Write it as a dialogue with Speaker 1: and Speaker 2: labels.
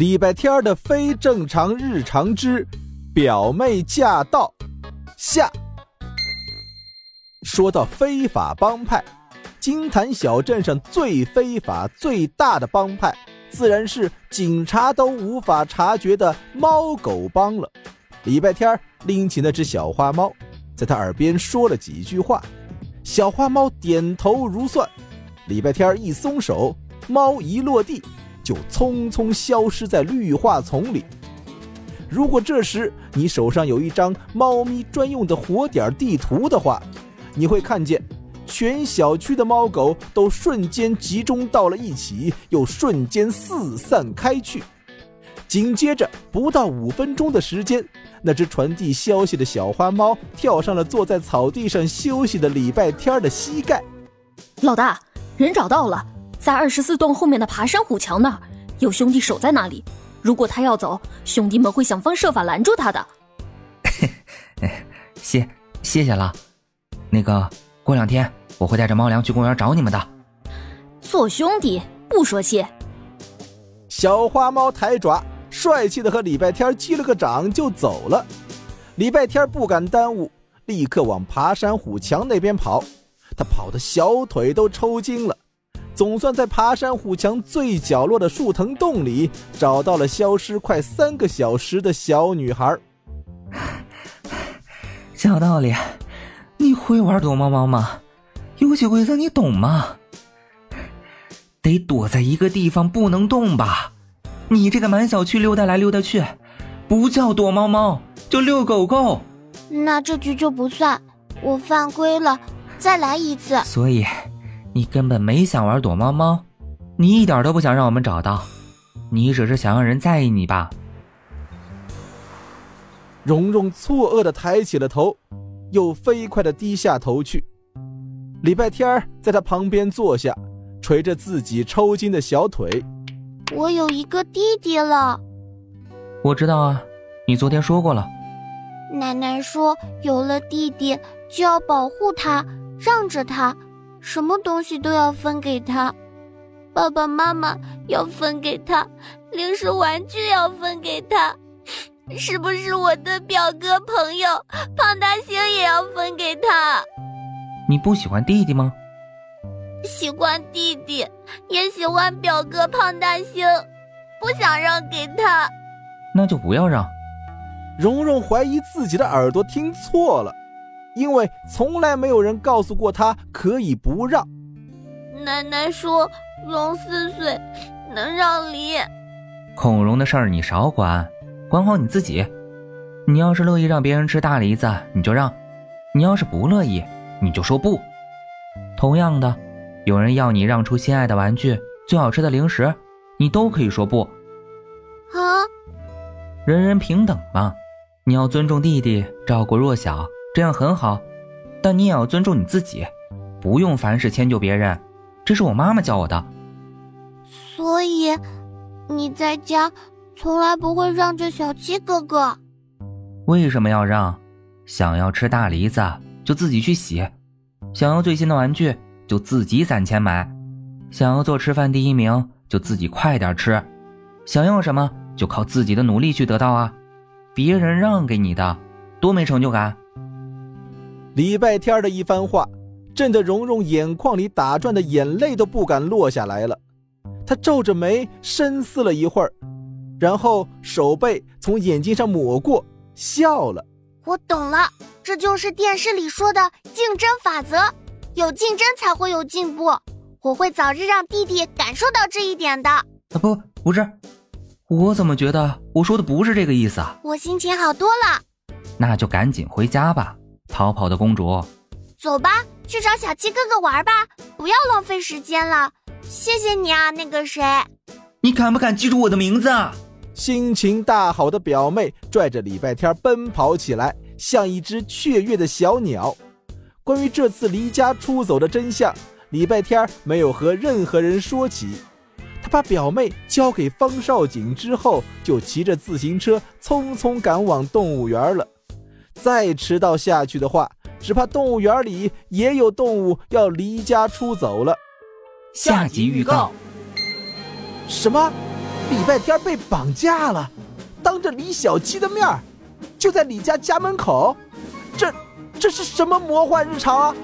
Speaker 1: 礼拜天的非正常日常之表妹驾到下。说到非法帮派，金坛小镇上最非法、最大的帮派，自然是警察都无法察觉的猫狗帮了。礼拜天拎起那只小花猫，在他耳边说了几句话，小花猫点头如蒜。礼拜天一松手，猫一落地。就匆匆消失在绿化丛里。如果这时你手上有一张猫咪专用的活点地图的话，你会看见全小区的猫狗都瞬间集中到了一起，又瞬间四散开去。紧接着，不到五分钟的时间，那只传递消息的小花猫跳上了坐在草地上休息的礼拜天的膝盖。
Speaker 2: 老大，人找到了。在二十四栋后面的爬山虎墙那儿，有兄弟守在那里。如果他要走，兄弟们会想方设法拦住他的。
Speaker 3: 谢谢谢了。那个，过两天我会带着猫粮去公园找你们的。
Speaker 2: 做兄弟不说谢。
Speaker 1: 小花猫抬爪，帅气的和礼拜天击了个掌就走了。礼拜天不敢耽误，立刻往爬山虎墙那边跑。他跑的小腿都抽筋了。总算在爬山虎墙最角落的树藤洞里找到了消失快三个小时的小女孩。
Speaker 3: 讲道理，你会玩躲猫猫吗？游戏规则你懂吗？得躲在一个地方不能动吧？你这个满小区溜达来溜达去，不叫躲猫猫，就遛狗狗。
Speaker 4: 那这局就不算，我犯规了，再来一次。
Speaker 3: 所以。你根本没想玩躲猫猫，你一点都不想让我们找到，你只是想让人在意你吧？
Speaker 1: 蓉蓉错愕的抬起了头，又飞快的低下头去。礼拜天在他旁边坐下，捶着自己抽筋的小腿。
Speaker 4: 我有一个弟弟了。
Speaker 3: 我知道啊，你昨天说过了。
Speaker 4: 奶奶说，有了弟弟就要保护他，让着他。什么东西都要分给他，爸爸妈妈要分给他，零食玩具要分给他，是不是我的表哥朋友胖大星也要分给他？
Speaker 3: 你不喜欢弟弟吗？
Speaker 4: 喜欢弟弟，也喜欢表哥胖大星，不想让给他。
Speaker 3: 那就不要让。
Speaker 1: 蓉蓉怀疑自己的耳朵听错了。因为从来没有人告诉过他可以不让。
Speaker 4: 奶奶说，龙四岁能让梨。
Speaker 3: 孔融的事儿你少管，管好你自己。你要是乐意让别人吃大梨子，你就让；你要是不乐意，你就说不。同样的，有人要你让出心爱的玩具、最好吃的零食，你都可以说不。
Speaker 4: 啊，
Speaker 3: 人人平等嘛，你要尊重弟弟，照顾弱小。这样很好，但你也要尊重你自己，不用凡事迁就别人。这是我妈妈教我的。
Speaker 4: 所以，你在家从来不会让着小七哥哥。
Speaker 3: 为什么要让？想要吃大梨子就自己去洗，想要最新的玩具就自己攒钱买，想要做吃饭第一名就自己快点吃，想要什么就靠自己的努力去得到啊！别人让给你的，多没成就感。
Speaker 1: 礼拜天的一番话，震得蓉蓉眼眶里打转的眼泪都不敢落下来了。她皱着眉深思了一会儿，然后手背从眼睛上抹过，笑了。
Speaker 4: 我懂了，这就是电视里说的竞争法则，有竞争才会有进步。我会早日让弟弟感受到这一点的。啊
Speaker 3: 不，不是，我怎么觉得我说的不是这个意思啊？
Speaker 4: 我心情好多了。
Speaker 3: 那就赶紧回家吧。逃跑的公主，
Speaker 4: 走吧，去找小七哥哥玩吧，不要浪费时间了。谢谢你啊，那个谁，
Speaker 3: 你敢不敢记住我的名字？
Speaker 1: 心情大好的表妹拽着礼拜天奔跑起来，像一只雀跃的小鸟。关于这次离家出走的真相，礼拜天没有和任何人说起。他把表妹交给方少景之后，就骑着自行车匆匆赶往动物园了。再迟到下去的话，只怕动物园里也有动物要离家出走了。
Speaker 3: 下集预告：
Speaker 1: 什么？礼拜天被绑架了，当着李小七的面就在李家家门口，这这是什么魔幻日常啊？